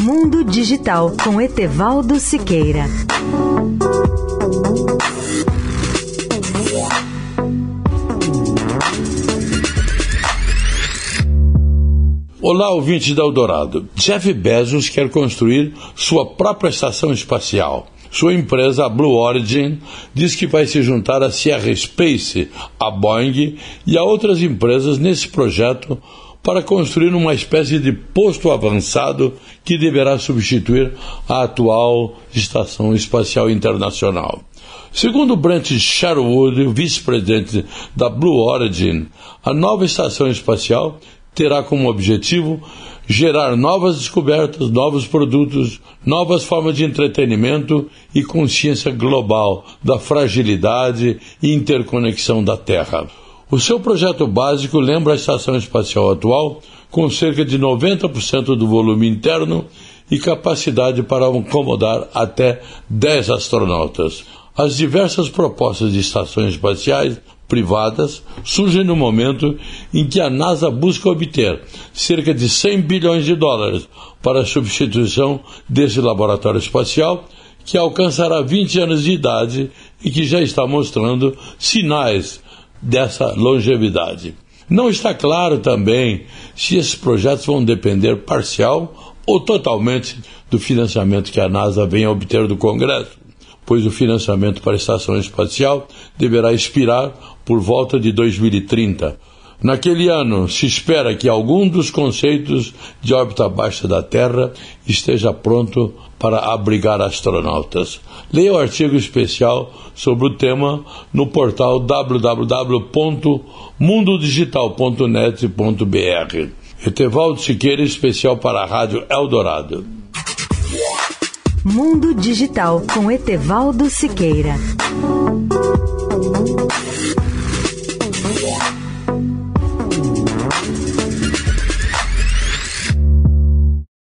Mundo Digital com Etevaldo Siqueira. Olá, ouvintes da Eldorado. Jeff Bezos quer construir sua própria estação espacial. Sua empresa, a Blue Origin, diz que vai se juntar à Sierra Space, a Boeing e a outras empresas nesse projeto para construir uma espécie de posto avançado que deverá substituir a atual Estação Espacial Internacional. Segundo Brent Sherwood, vice-presidente da Blue Origin, a nova estação espacial terá como objetivo gerar novas descobertas, novos produtos, novas formas de entretenimento e consciência global da fragilidade e interconexão da Terra. O seu projeto básico lembra a estação espacial atual, com cerca de 90% do volume interno e capacidade para acomodar até 10 astronautas. As diversas propostas de estações espaciais privadas surgem no momento em que a NASA busca obter cerca de 100 bilhões de dólares para a substituição desse laboratório espacial, que alcançará 20 anos de idade e que já está mostrando sinais dessa longevidade. Não está claro também se esses projetos vão depender parcial ou totalmente do financiamento que a NASA vem a obter do Congresso, pois o financiamento para a estação espacial deverá expirar por volta de 2030. Naquele ano, se espera que algum dos conceitos de órbita baixa da Terra esteja pronto para abrigar astronautas. Leia o artigo especial sobre o tema no portal www.mundodigital.net.br. Etevaldo Siqueira, especial para a Rádio Eldorado. Mundo Digital com Etevaldo Siqueira.